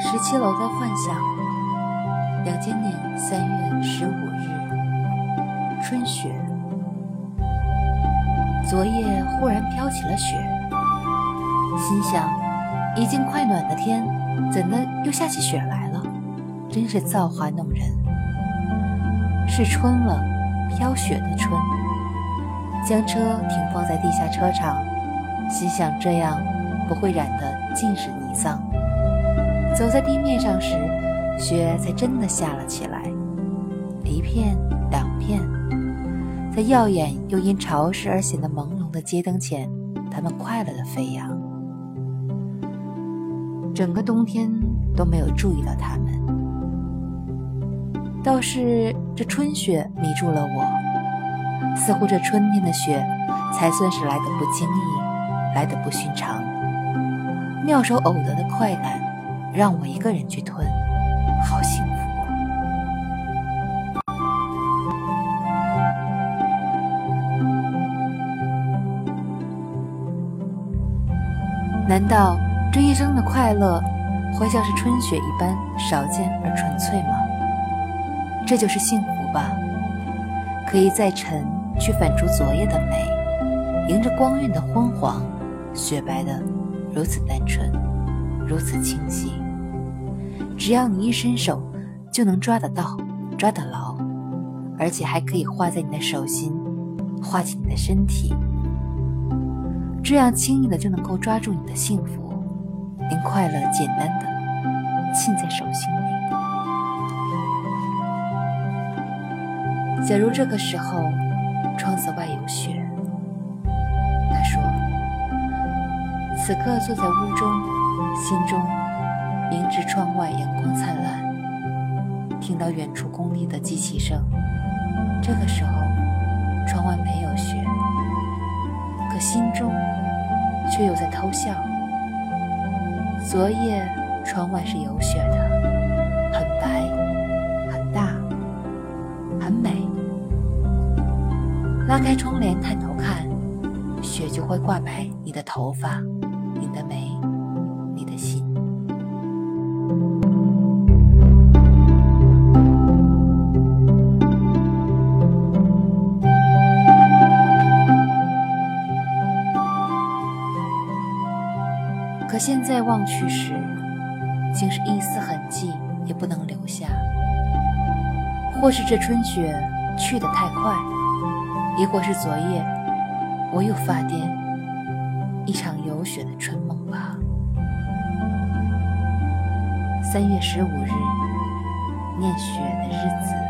十七楼的幻想，两千年三月十五日，春雪。昨夜忽然飘起了雪，心想，已经快暖的天，怎的又下起雪来了？真是造化弄人。是春了，飘雪的春。将车停放在地下车场，心想这样不会染得尽是泥脏。走在地面上时，雪才真的下了起来，一片两片。在耀眼又因潮湿而显得朦胧的街灯前，它们快乐地飞扬。整个冬天都没有注意到它们，倒是这春雪迷住了我。似乎这春天的雪才算是来得不经意，来得不寻常。妙手偶得的快感，让我一个人去吞，好幸福。难道这一生的快乐会像是春雪一般少见而纯粹吗？这就是幸福吧，可以在晨去反出昨夜的美，迎着光晕的昏黄，雪白的如此单纯，如此清晰。只要你一伸手，就能抓得到，抓得牢，而且还可以画在你的手心，画进你的身体。这样轻易的就能够抓住你的幸福，令快乐简单的沁在手心里。假如这个时候窗子外有雪，他说：“此刻坐在屋中，心中明知窗外阳光灿烂，听到远处工地的机器声。这个时候窗外没有雪，可心中……”却又在偷笑。昨夜窗外是有雪的，很白，很大，很美。拉开窗帘探头看，雪就会挂白你的头发，你的眉。可现在望去时，竟是一丝痕迹也不能留下。或是这春雪去得太快，亦或是昨夜我又发癫，一场有雪的春梦吧。三月十五日，念雪的日子。